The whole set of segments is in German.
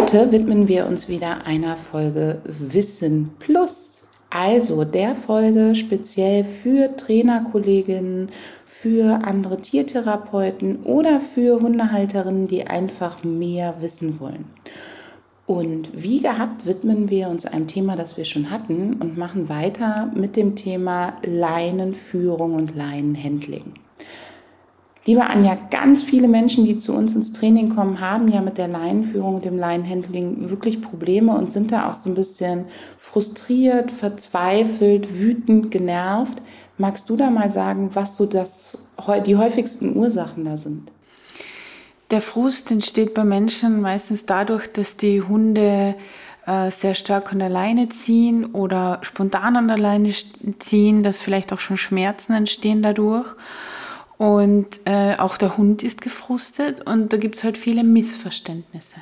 Heute widmen wir uns wieder einer Folge Wissen Plus. Also der Folge speziell für Trainerkolleginnen, für andere Tiertherapeuten oder für Hundehalterinnen, die einfach mehr wissen wollen. Und wie gehabt widmen wir uns einem Thema, das wir schon hatten und machen weiter mit dem Thema Leinenführung und Leinenhandling. Liebe Anja, ganz viele Menschen, die zu uns ins Training kommen, haben ja mit der Leinenführung und dem Leinenhandling wirklich Probleme und sind da auch so ein bisschen frustriert, verzweifelt, wütend, genervt. Magst du da mal sagen, was so das, die häufigsten Ursachen da sind? Der Frust entsteht bei Menschen meistens dadurch, dass die Hunde äh, sehr stark an der Leine ziehen oder spontan an der Leine ziehen, dass vielleicht auch schon Schmerzen entstehen dadurch. Und äh, auch der Hund ist gefrustet und da gibt es halt viele Missverständnisse.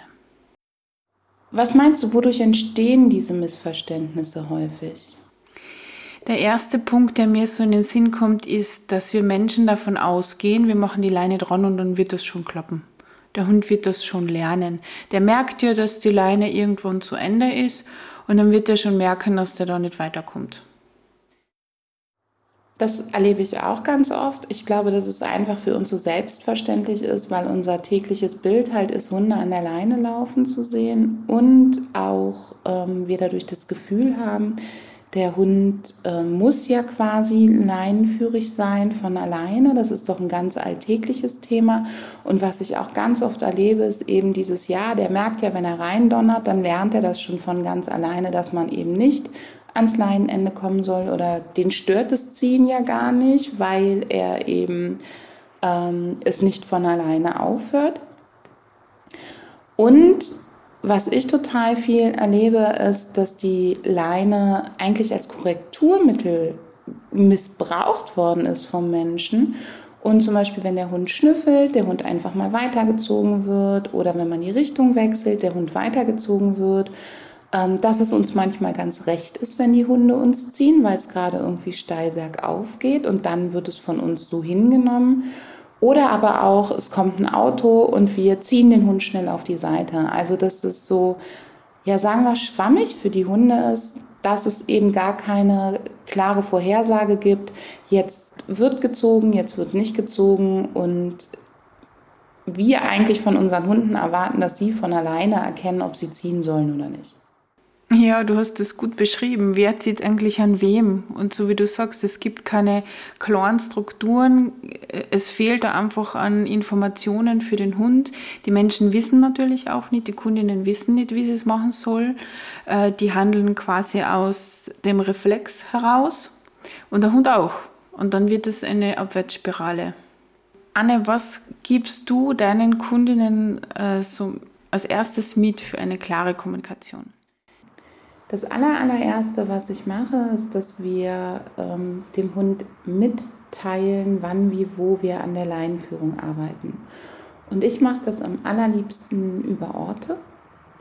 Was meinst du, wodurch entstehen diese Missverständnisse häufig? Der erste Punkt, der mir so in den Sinn kommt, ist, dass wir Menschen davon ausgehen, wir machen die Leine dran und dann wird das schon klappen. Der Hund wird das schon lernen. Der merkt ja, dass die Leine irgendwann zu Ende ist und dann wird er schon merken, dass der da nicht weiterkommt. Das erlebe ich auch ganz oft. Ich glaube, dass es einfach für uns so selbstverständlich ist, weil unser tägliches Bild halt ist, Hunde an der Leine laufen zu sehen und auch ähm, wir dadurch das Gefühl haben, der Hund äh, muss ja quasi leinenführig sein von alleine. Das ist doch ein ganz alltägliches Thema. Und was ich auch ganz oft erlebe, ist eben dieses Ja, der merkt ja, wenn er reindonnert, dann lernt er das schon von ganz alleine, dass man eben nicht ans Leinenende kommen soll oder den stört das Ziehen ja gar nicht, weil er eben ähm, es nicht von alleine aufhört. Und was ich total viel erlebe, ist, dass die Leine eigentlich als Korrekturmittel missbraucht worden ist vom Menschen. Und zum Beispiel, wenn der Hund schnüffelt, der Hund einfach mal weitergezogen wird oder wenn man die Richtung wechselt, der Hund weitergezogen wird dass es uns manchmal ganz recht ist, wenn die Hunde uns ziehen, weil es gerade irgendwie steil bergauf geht und dann wird es von uns so hingenommen. Oder aber auch, es kommt ein Auto und wir ziehen den Hund schnell auf die Seite. Also, dass es so, ja, sagen wir, schwammig für die Hunde ist, dass es eben gar keine klare Vorhersage gibt. Jetzt wird gezogen, jetzt wird nicht gezogen und wir eigentlich von unseren Hunden erwarten, dass sie von alleine erkennen, ob sie ziehen sollen oder nicht. Ja, du hast es gut beschrieben. Wer zieht eigentlich an wem? Und so wie du sagst, es gibt keine klaren Strukturen. Es fehlt da einfach an Informationen für den Hund. Die Menschen wissen natürlich auch nicht, die Kundinnen wissen nicht, wie sie es machen sollen. Äh, die handeln quasi aus dem Reflex heraus und der Hund auch. Und dann wird es eine Abwärtsspirale. Anne, was gibst du deinen Kundinnen äh, so als erstes mit für eine klare Kommunikation? Das allererste, was ich mache, ist, dass wir ähm, dem Hund mitteilen, wann, wie, wo wir an der Leinenführung arbeiten. Und ich mache das am allerliebsten über Orte,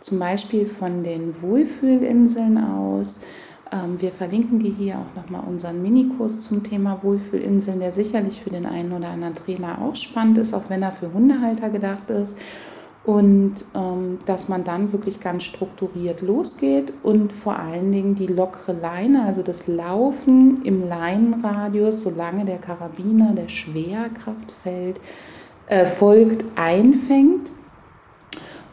zum Beispiel von den Wohlfühlinseln aus. Ähm, wir verlinken die hier auch nochmal unseren Minikurs zum Thema Wohlfühlinseln, der sicherlich für den einen oder anderen Trainer auch spannend ist, auch wenn er für Hundehalter gedacht ist und ähm, dass man dann wirklich ganz strukturiert losgeht und vor allen Dingen die lockere Leine, also das Laufen im Leinenradius, solange der Karabiner der Schwerkraftfeld äh, folgt, einfängt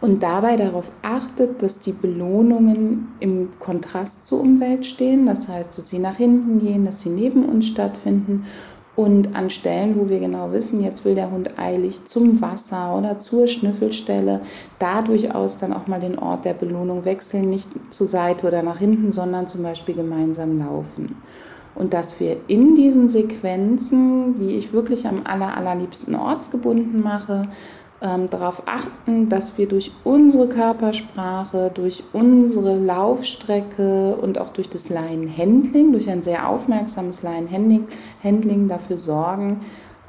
und dabei darauf achtet, dass die Belohnungen im Kontrast zur Umwelt stehen, das heißt, dass sie nach hinten gehen, dass sie neben uns stattfinden und an Stellen, wo wir genau wissen, jetzt will der Hund eilig zum Wasser oder zur Schnüffelstelle, da durchaus dann auch mal den Ort der Belohnung wechseln, nicht zur Seite oder nach hinten, sondern zum Beispiel gemeinsam laufen. Und dass wir in diesen Sequenzen, die ich wirklich am aller, allerliebsten ortsgebunden mache, ähm, darauf achten, dass wir durch unsere Körpersprache, durch unsere Laufstrecke und auch durch das Leinenhandling, durch ein sehr aufmerksames Leinenhandling dafür sorgen,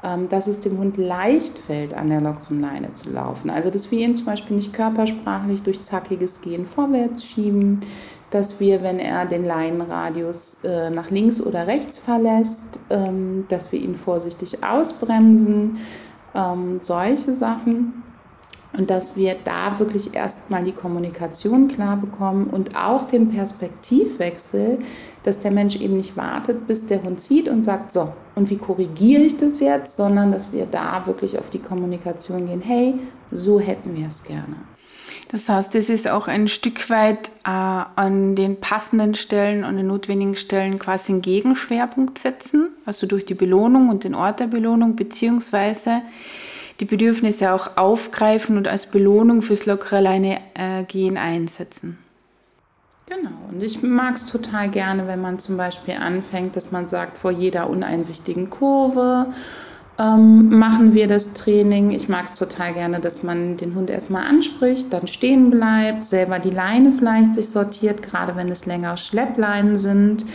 ähm, dass es dem Hund leicht fällt, an der lockeren Leine zu laufen. Also dass wir ihn zum Beispiel nicht körpersprachlich durch zackiges Gehen vorwärts schieben, dass wir, wenn er den Leinenradius äh, nach links oder rechts verlässt, ähm, dass wir ihn vorsichtig ausbremsen, ähm, solche Sachen. Und dass wir da wirklich erstmal die Kommunikation klar bekommen und auch den Perspektivwechsel, dass der Mensch eben nicht wartet, bis der Hund zieht und sagt, so, und wie korrigiere ich das jetzt, sondern dass wir da wirklich auf die Kommunikation gehen, hey, so hätten wir es gerne. Das heißt, es ist auch ein Stück weit äh, an den passenden Stellen, an den notwendigen Stellen quasi einen Gegenschwerpunkt setzen, also durch die Belohnung und den Ort der Belohnung, beziehungsweise die Bedürfnisse auch aufgreifen und als Belohnung fürs lockere Leine äh, gehen einsetzen. Genau, und ich mag es total gerne, wenn man zum Beispiel anfängt, dass man sagt, vor jeder uneinsichtigen Kurve ähm, machen wir das Training. Ich mag es total gerne, dass man den Hund erstmal anspricht, dann stehen bleibt, selber die Leine vielleicht sich sortiert, gerade wenn es längere Schleppleinen sind.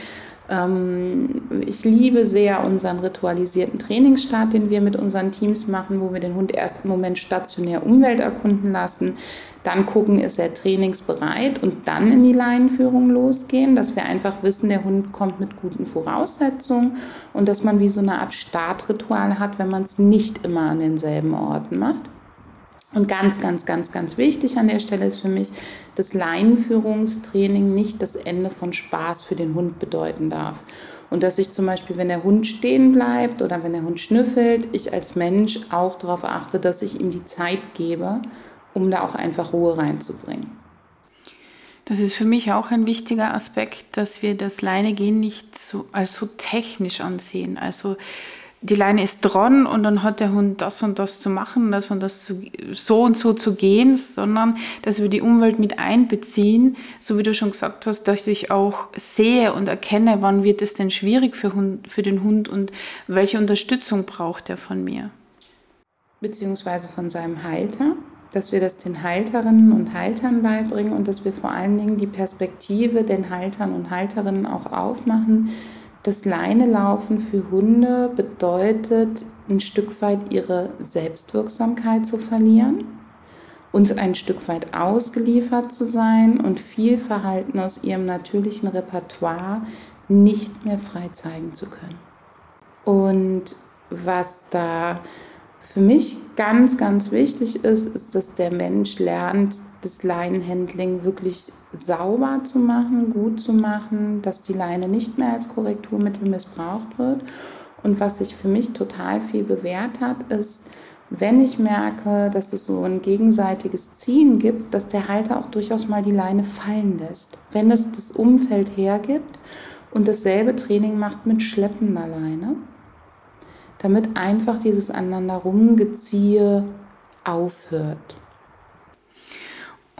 Ähm, ich liebe sehr unseren ritualisierten Trainingsstart, den wir mit unseren Teams machen, wo wir den Hund erst einen Moment stationär Umwelt erkunden lassen, dann gucken, ist er trainingsbereit und dann in die Leinenführung losgehen, dass wir einfach wissen, der Hund kommt mit guten Voraussetzungen und dass man wie so eine Art Startritual hat, wenn man es nicht immer an denselben Orten macht. Und ganz, ganz, ganz, ganz wichtig an der Stelle ist für mich, dass Leinenführungstraining nicht das Ende von Spaß für den Hund bedeuten darf. Und dass ich zum Beispiel, wenn der Hund stehen bleibt oder wenn der Hund schnüffelt, ich als Mensch auch darauf achte, dass ich ihm die Zeit gebe, um da auch einfach Ruhe reinzubringen. Das ist für mich auch ein wichtiger Aspekt, dass wir das Leinegehen nicht so, als so technisch ansehen. Also die Leine ist dran und dann hat der Hund das und das zu machen, das und das zu, so und so zu gehen, sondern dass wir die Umwelt mit einbeziehen, so wie du schon gesagt hast, dass ich auch sehe und erkenne, wann wird es denn schwierig für, Hund, für den Hund und welche Unterstützung braucht er von mir. Beziehungsweise von seinem Halter, dass wir das den Halterinnen und Haltern beibringen und dass wir vor allen Dingen die Perspektive den Haltern und Halterinnen auch aufmachen, das Leinelaufen für Hunde bedeutet, ein Stück weit ihre Selbstwirksamkeit zu verlieren, uns ein Stück weit ausgeliefert zu sein und viel Verhalten aus ihrem natürlichen Repertoire nicht mehr frei zeigen zu können. Und was da für mich ganz, ganz wichtig ist, ist, dass der Mensch lernt, das Leinenhandling wirklich sauber zu machen, gut zu machen, dass die Leine nicht mehr als Korrekturmittel missbraucht wird. Und was sich für mich total viel bewährt hat, ist, wenn ich merke, dass es so ein gegenseitiges Ziehen gibt, dass der Halter auch durchaus mal die Leine fallen lässt. Wenn es das Umfeld hergibt und dasselbe Training macht mit schleppender Leine, damit einfach dieses aneinander rumgeziehe aufhört.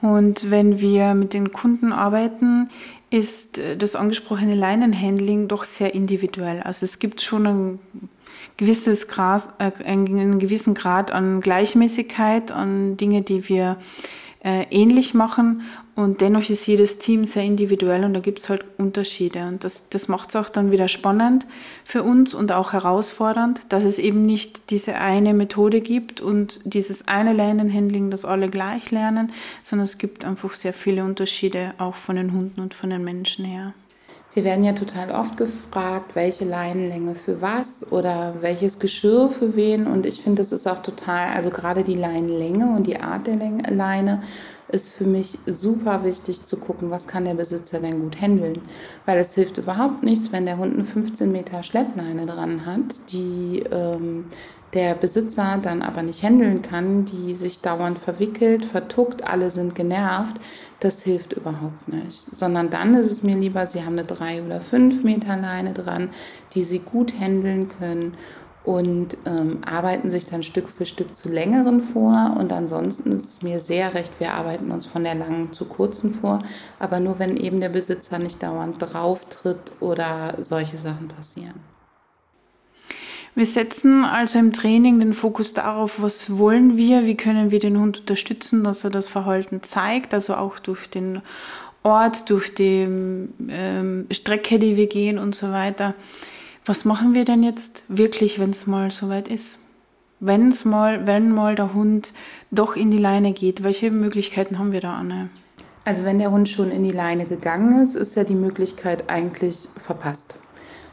Und wenn wir mit den Kunden arbeiten, ist das angesprochene Leinenhandling doch sehr individuell. Also es gibt schon ein gewisses Grad, äh, einen gewissen Grad an Gleichmäßigkeit, an Dinge, die wir äh, ähnlich machen und dennoch ist jedes Team sehr individuell und da gibt es halt Unterschiede. Und das, das macht es auch dann wieder spannend für uns und auch herausfordernd, dass es eben nicht diese eine Methode gibt und dieses eine Leinenhandling, das alle gleich lernen, sondern es gibt einfach sehr viele Unterschiede auch von den Hunden und von den Menschen her. Wir werden ja total oft gefragt, welche Leinenlänge für was oder welches Geschirr für wen. Und ich finde, das ist auch total, also gerade die Leinenlänge und die Art der Leine ist für mich super wichtig zu gucken, was kann der Besitzer denn gut handeln. Weil es hilft überhaupt nichts, wenn der Hund eine 15 Meter Schleppleine dran hat, die ähm, der Besitzer dann aber nicht handeln kann, die sich dauernd verwickelt, vertuckt, alle sind genervt. Das hilft überhaupt nicht. Sondern dann ist es mir lieber, sie haben eine drei oder fünf Meter Leine dran, die sie gut handeln können und ähm, arbeiten sich dann Stück für Stück zu längeren vor. Und ansonsten ist es mir sehr recht, wir arbeiten uns von der langen zu kurzen vor, aber nur wenn eben der Besitzer nicht dauernd drauf tritt oder solche Sachen passieren. Wir setzen also im Training den Fokus darauf, was wollen wir, wie können wir den Hund unterstützen, dass er das Verhalten zeigt, also auch durch den Ort, durch die ähm, Strecke, die wir gehen und so weiter. Was machen wir denn jetzt wirklich, wenn es mal soweit ist? Wenn's mal, wenn mal der Hund doch in die Leine geht, welche Möglichkeiten haben wir da, Anne? Also wenn der Hund schon in die Leine gegangen ist, ist ja die Möglichkeit eigentlich verpasst.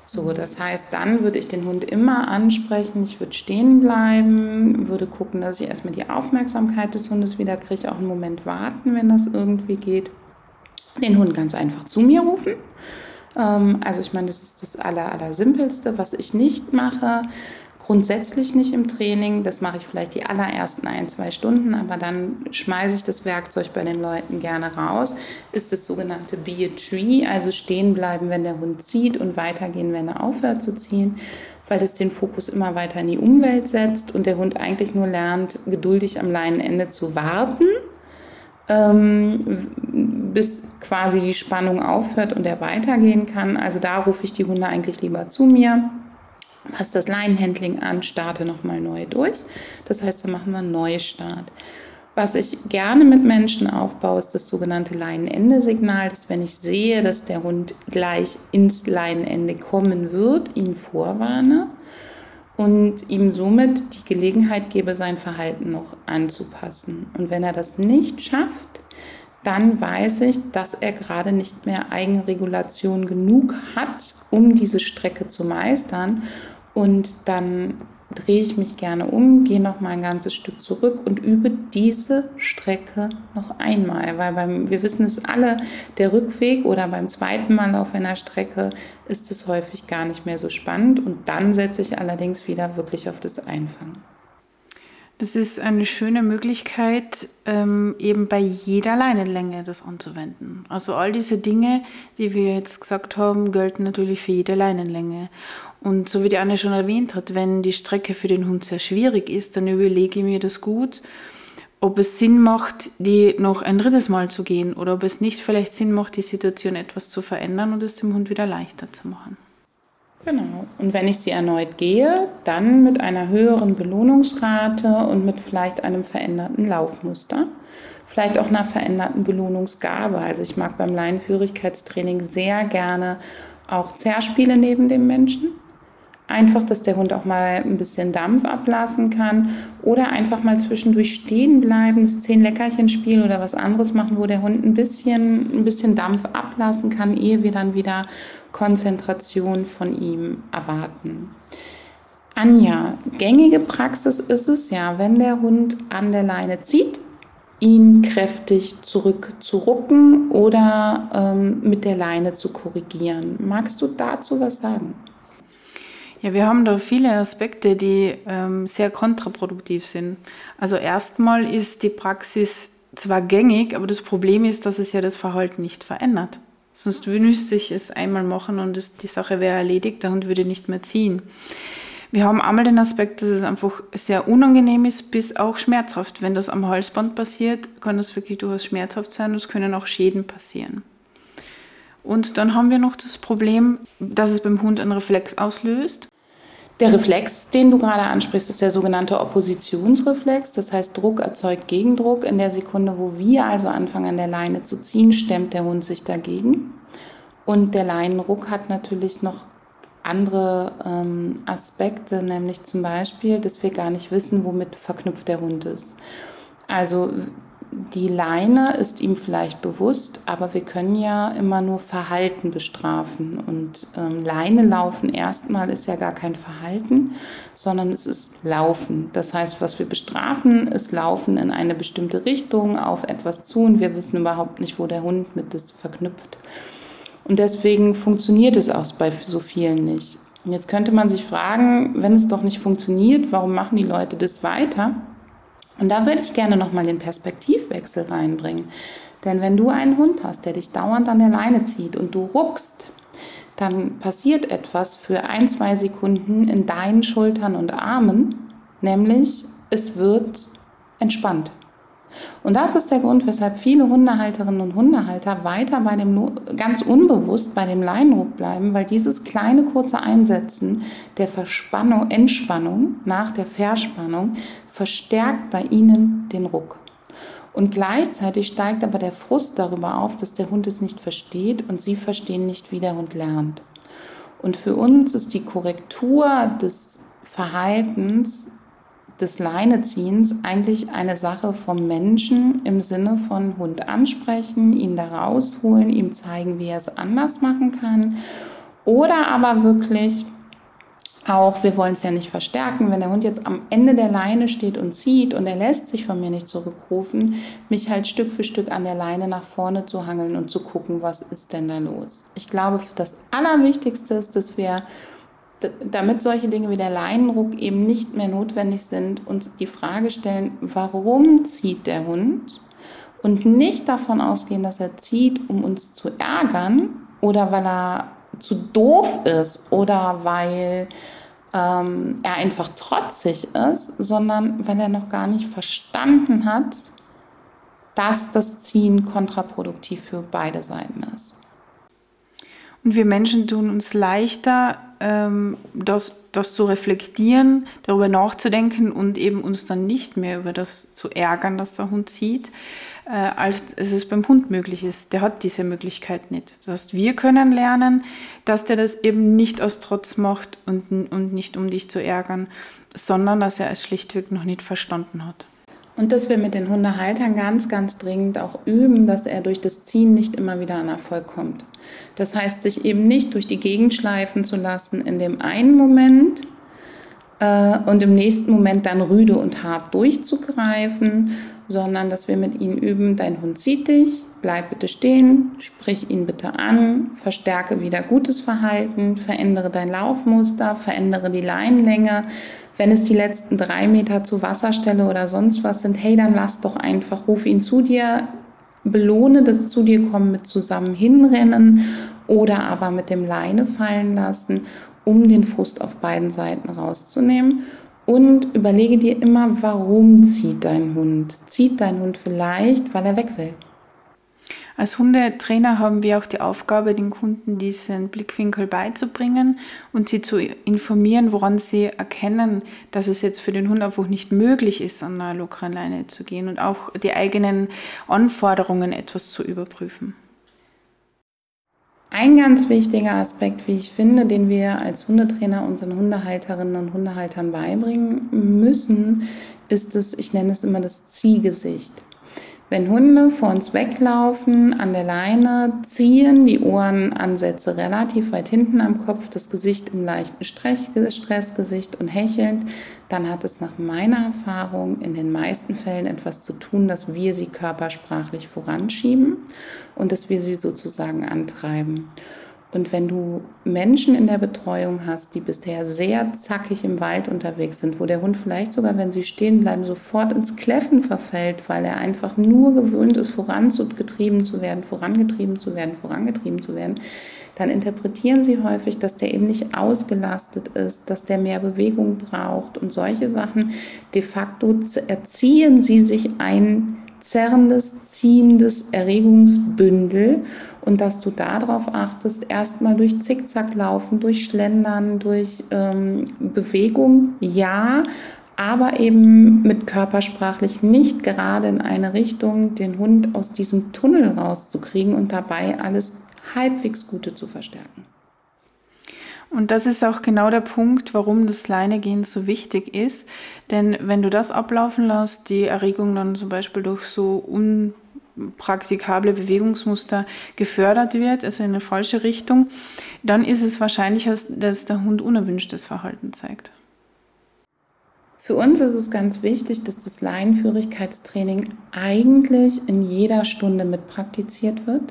So, das heißt, dann würde ich den Hund immer ansprechen, ich würde stehen bleiben, würde gucken, dass ich erstmal die Aufmerksamkeit des Hundes wieder kriege, auch einen Moment warten, wenn das irgendwie geht. Den Hund ganz einfach zu mir rufen. Ähm, also ich meine, das ist das aller, aller was ich nicht mache grundsätzlich nicht im Training. Das mache ich vielleicht die allerersten ein, zwei Stunden, aber dann schmeiße ich das Werkzeug bei den Leuten gerne raus. Ist das sogenannte Be a Tree, also stehen bleiben, wenn der Hund zieht und weitergehen, wenn er aufhört zu ziehen, weil das den Fokus immer weiter in die Umwelt setzt und der Hund eigentlich nur lernt, geduldig am Leinenende zu warten. Ähm, bis quasi die Spannung aufhört und er weitergehen kann. Also da rufe ich die Hunde eigentlich lieber zu mir passe das Leinenhandling an, starte nochmal neu durch. Das heißt, da machen wir einen Neustart. Was ich gerne mit Menschen aufbaue, ist das sogenannte Leinenende-Signal, dass wenn ich sehe, dass der Hund gleich ins Leinenende kommen wird, ihn vorwarne und ihm somit die Gelegenheit gebe, sein Verhalten noch anzupassen. Und wenn er das nicht schafft, dann weiß ich, dass er gerade nicht mehr Eigenregulation genug hat, um diese Strecke zu meistern und dann drehe ich mich gerne um, gehe noch mal ein ganzes Stück zurück und übe diese Strecke noch einmal, weil beim, wir wissen es alle, der Rückweg oder beim zweiten Mal auf einer Strecke ist es häufig gar nicht mehr so spannend und dann setze ich allerdings wieder wirklich auf das Einfangen. Das ist eine schöne Möglichkeit, ähm, eben bei jeder Leinenlänge das anzuwenden. Also all diese Dinge, die wir jetzt gesagt haben, gelten natürlich für jede Leinenlänge. Und so wie die Anne schon erwähnt hat, wenn die Strecke für den Hund sehr schwierig ist, dann überlege ich mir das gut, ob es Sinn macht, die noch ein drittes Mal zu gehen oder ob es nicht vielleicht Sinn macht, die Situation etwas zu verändern und es dem Hund wieder leichter zu machen. Genau. Und wenn ich sie erneut gehe, dann mit einer höheren Belohnungsrate und mit vielleicht einem veränderten Laufmuster. Vielleicht auch einer veränderten Belohnungsgabe. Also ich mag beim Leinenführigkeitstraining sehr gerne auch Zerspiele neben dem Menschen. Einfach, dass der Hund auch mal ein bisschen Dampf ablassen kann oder einfach mal zwischendurch stehen bleiben, das Zehn-Leckerchen-Spiel oder was anderes machen, wo der Hund ein bisschen, ein bisschen Dampf ablassen kann, ehe wir dann wieder Konzentration von ihm erwarten. Anja, gängige Praxis ist es ja, wenn der Hund an der Leine zieht, ihn kräftig zurückzurucken oder ähm, mit der Leine zu korrigieren. Magst du dazu was sagen? Ja, wir haben da viele Aspekte, die ähm, sehr kontraproduktiv sind. Also erstmal ist die Praxis zwar gängig, aber das Problem ist, dass es ja das Verhalten nicht verändert. Sonst müsste ich es einmal machen und es, die Sache wäre erledigt, der Hund würde nicht mehr ziehen. Wir haben einmal den Aspekt, dass es einfach sehr unangenehm ist, bis auch schmerzhaft. Wenn das am Halsband passiert, kann das wirklich durchaus schmerzhaft sein und es können auch Schäden passieren. Und dann haben wir noch das Problem, dass es beim Hund einen Reflex auslöst. Der Reflex, den du gerade ansprichst, ist der sogenannte Oppositionsreflex. Das heißt, Druck erzeugt Gegendruck. In der Sekunde, wo wir also anfangen, an der Leine zu ziehen, stemmt der Hund sich dagegen. Und der Leinenruck hat natürlich noch andere ähm, Aspekte, nämlich zum Beispiel, dass wir gar nicht wissen, womit verknüpft der Hund ist. Also die Leine ist ihm vielleicht bewusst, aber wir können ja immer nur Verhalten bestrafen. Und ähm, Leine laufen erstmal ist ja gar kein Verhalten, sondern es ist Laufen. Das heißt, was wir bestrafen, ist Laufen in eine bestimmte Richtung auf etwas zu und wir wissen überhaupt nicht, wo der Hund mit das verknüpft. Und deswegen funktioniert es auch bei so vielen nicht. Und jetzt könnte man sich fragen, wenn es doch nicht funktioniert, warum machen die Leute das weiter? Und da würde ich gerne nochmal den Perspektivwechsel reinbringen. Denn wenn du einen Hund hast, der dich dauernd an der Leine zieht und du ruckst, dann passiert etwas für ein, zwei Sekunden in deinen Schultern und Armen, nämlich es wird entspannt. Und das ist der Grund, weshalb viele Hundehalterinnen und Hundehalter weiter bei dem, ganz unbewusst bei dem Leinenruck bleiben, weil dieses kleine kurze Einsetzen der Verspannung, Entspannung nach der Verspannung verstärkt bei ihnen den Ruck. Und gleichzeitig steigt aber der Frust darüber auf, dass der Hund es nicht versteht und sie verstehen nicht, wie der Hund lernt. Und für uns ist die Korrektur des Verhaltens des Leineziehens eigentlich eine Sache vom Menschen im Sinne von Hund ansprechen, ihn da rausholen, ihm zeigen, wie er es anders machen kann. Oder aber wirklich auch, wir wollen es ja nicht verstärken, wenn der Hund jetzt am Ende der Leine steht und zieht und er lässt sich von mir nicht zurückrufen, mich halt Stück für Stück an der Leine nach vorne zu hangeln und zu gucken, was ist denn da los. Ich glaube, das Allerwichtigste ist, dass wir damit solche Dinge wie der Leinenruck eben nicht mehr notwendig sind, uns die Frage stellen, warum zieht der Hund? Und nicht davon ausgehen, dass er zieht, um uns zu ärgern oder weil er zu doof ist oder weil ähm, er einfach trotzig ist, sondern weil er noch gar nicht verstanden hat, dass das Ziehen kontraproduktiv für beide Seiten ist. Und wir Menschen tun uns leichter, ähm, das, das zu reflektieren, darüber nachzudenken und eben uns dann nicht mehr über das zu ärgern, dass der Hund sieht, äh, als es beim Hund möglich ist. Der hat diese Möglichkeit nicht. Das heißt, wir können lernen, dass der das eben nicht aus Trotz macht und, und nicht um dich zu ärgern, sondern dass er es schlichtweg noch nicht verstanden hat. Und dass wir mit den Hundehaltern ganz, ganz dringend auch üben, dass er durch das Ziehen nicht immer wieder an Erfolg kommt. Das heißt, sich eben nicht durch die Gegend schleifen zu lassen in dem einen Moment äh, und im nächsten Moment dann rüde und hart durchzugreifen, sondern dass wir mit ihnen üben, dein Hund sieht dich, bleib bitte stehen, sprich ihn bitte an, verstärke wieder gutes Verhalten, verändere dein Laufmuster, verändere die Leinlänge, wenn es die letzten drei Meter zu Wasserstelle oder sonst was sind, hey, dann lass doch einfach, ruf ihn zu dir, belohne das zu dir kommen mit zusammen hinrennen oder aber mit dem Leine fallen lassen, um den Frust auf beiden Seiten rauszunehmen. Und überlege dir immer, warum zieht dein Hund? Zieht dein Hund vielleicht, weil er weg will? Als Hundetrainer haben wir auch die Aufgabe, den Kunden diesen Blickwinkel beizubringen und sie zu informieren, woran sie erkennen, dass es jetzt für den Hund einfach nicht möglich ist, an einer lockeren Leine zu gehen und auch die eigenen Anforderungen etwas zu überprüfen. Ein ganz wichtiger Aspekt, wie ich finde, den wir als Hundetrainer unseren Hundehalterinnen und Hundehaltern beibringen müssen, ist es, ich nenne es immer das Ziehgesicht. Wenn Hunde vor uns weglaufen, an der Leine ziehen, die Ohrenansätze relativ weit hinten am Kopf, das Gesicht im leichten Stressgesicht und hechelnd, dann hat es nach meiner Erfahrung in den meisten Fällen etwas zu tun, dass wir sie körpersprachlich voranschieben und dass wir sie sozusagen antreiben. Und wenn du Menschen in der Betreuung hast, die bisher sehr zackig im Wald unterwegs sind, wo der Hund vielleicht sogar, wenn sie stehen bleiben, sofort ins Kläffen verfällt, weil er einfach nur gewöhnt ist, vorangetrieben zu werden, vorangetrieben zu werden, vorangetrieben zu werden, dann interpretieren sie häufig, dass der eben nicht ausgelastet ist, dass der mehr Bewegung braucht und solche Sachen. De facto erziehen sie sich ein zerrendes, ziehendes Erregungsbündel und dass du darauf achtest, erstmal durch Zickzack laufen, durch Schlendern, durch ähm, Bewegung, ja, aber eben mit körpersprachlich nicht gerade in eine Richtung, den Hund aus diesem Tunnel rauszukriegen und dabei alles halbwegs Gute zu verstärken. Und das ist auch genau der Punkt, warum das Leinegehen so wichtig ist. Denn wenn du das ablaufen lässt, die Erregung dann zum Beispiel durch so unpraktikable Bewegungsmuster gefördert wird, also in eine falsche Richtung, dann ist es wahrscheinlicher, dass der Hund unerwünschtes Verhalten zeigt. Für uns ist es ganz wichtig, dass das Leinenführigkeitstraining eigentlich in jeder Stunde mit praktiziert wird.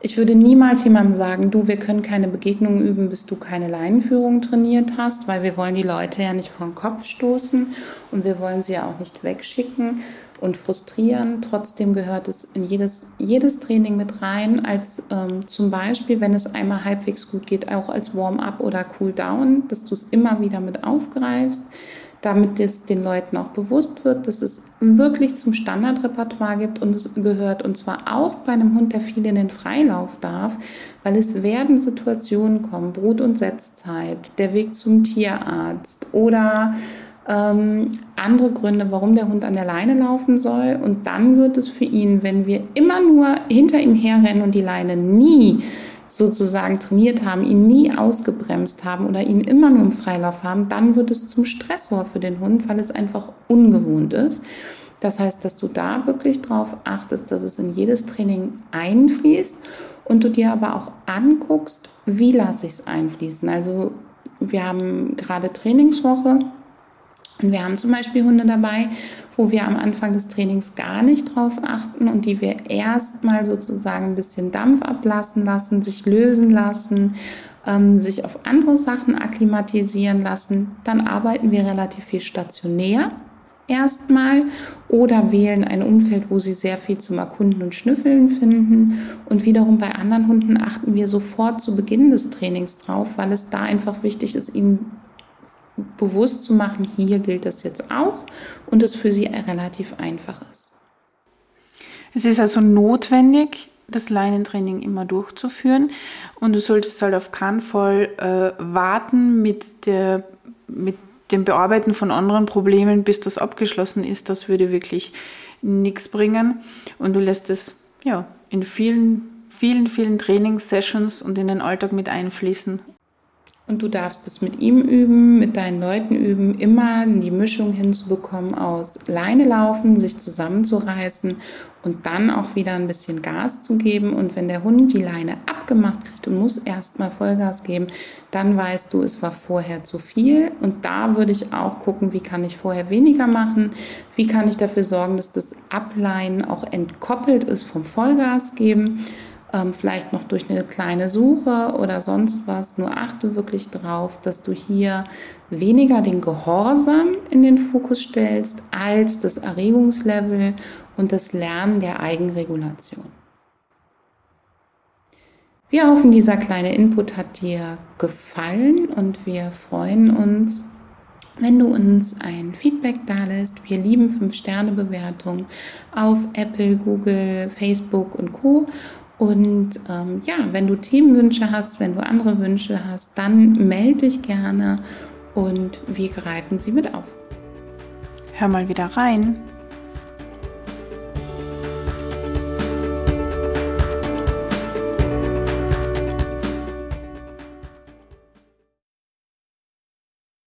Ich würde niemals jemandem sagen, du, wir können keine Begegnungen üben, bis du keine Leinenführung trainiert hast, weil wir wollen die Leute ja nicht vor den Kopf stoßen und wir wollen sie ja auch nicht wegschicken und frustrieren. Trotzdem gehört es in jedes, jedes Training mit rein, als ähm, zum Beispiel, wenn es einmal halbwegs gut geht, auch als Warm-up oder Cool-down, dass du es immer wieder mit aufgreifst damit es den Leuten auch bewusst wird, dass es wirklich zum Standardrepertoire gibt und es gehört und zwar auch bei einem Hund, der viel in den Freilauf darf, weil es werden Situationen kommen, Brut- und Setzzeit, der Weg zum Tierarzt oder ähm, andere Gründe, warum der Hund an der Leine laufen soll. Und dann wird es für ihn, wenn wir immer nur hinter ihm herrennen und die Leine nie sozusagen trainiert haben, ihn nie ausgebremst haben oder ihn immer nur im Freilauf haben, dann wird es zum Stressor für den Hund, weil es einfach ungewohnt ist. Das heißt, dass du da wirklich drauf achtest, dass es in jedes Training einfließt und du dir aber auch anguckst, wie lasse ich es einfließen. Also wir haben gerade Trainingswoche und wir haben zum Beispiel Hunde dabei, wo wir am Anfang des Trainings gar nicht drauf achten und die wir erstmal sozusagen ein bisschen Dampf ablassen lassen, sich lösen lassen, ähm, sich auf andere Sachen akklimatisieren lassen. Dann arbeiten wir relativ viel stationär erstmal oder wählen ein Umfeld, wo sie sehr viel zum Erkunden und Schnüffeln finden. Und wiederum bei anderen Hunden achten wir sofort zu Beginn des Trainings drauf, weil es da einfach wichtig ist, ihnen bewusst zu machen, hier gilt das jetzt auch und es für sie relativ einfach ist. Es ist also notwendig, das Leinentraining immer durchzuführen und du solltest halt auf keinen Fall äh, warten mit, der, mit dem Bearbeiten von anderen Problemen, bis das abgeschlossen ist. Das würde wirklich nichts bringen und du lässt es ja, in vielen, vielen, vielen Trainingssessions und in den Alltag mit einfließen und du darfst es mit ihm üben, mit deinen Leuten üben, immer die Mischung hinzubekommen aus Leine laufen, sich zusammenzureißen und dann auch wieder ein bisschen Gas zu geben. Und wenn der Hund die Leine abgemacht kriegt und muss erstmal Vollgas geben, dann weißt du, es war vorher zu viel. Und da würde ich auch gucken, wie kann ich vorher weniger machen? Wie kann ich dafür sorgen, dass das Ableinen auch entkoppelt ist vom Vollgas geben? Ähm, vielleicht noch durch eine kleine Suche oder sonst was. Nur achte wirklich darauf, dass du hier weniger den Gehorsam in den Fokus stellst, als das Erregungslevel und das Lernen der Eigenregulation. Wir hoffen, dieser kleine Input hat dir gefallen und wir freuen uns, wenn du uns ein Feedback da lässt. Wir lieben 5-Sterne-Bewertungen auf Apple, Google, Facebook und Co. Und ähm, ja, wenn du Themenwünsche hast, wenn du andere Wünsche hast, dann melde dich gerne und wir greifen sie mit auf. Hör mal wieder rein.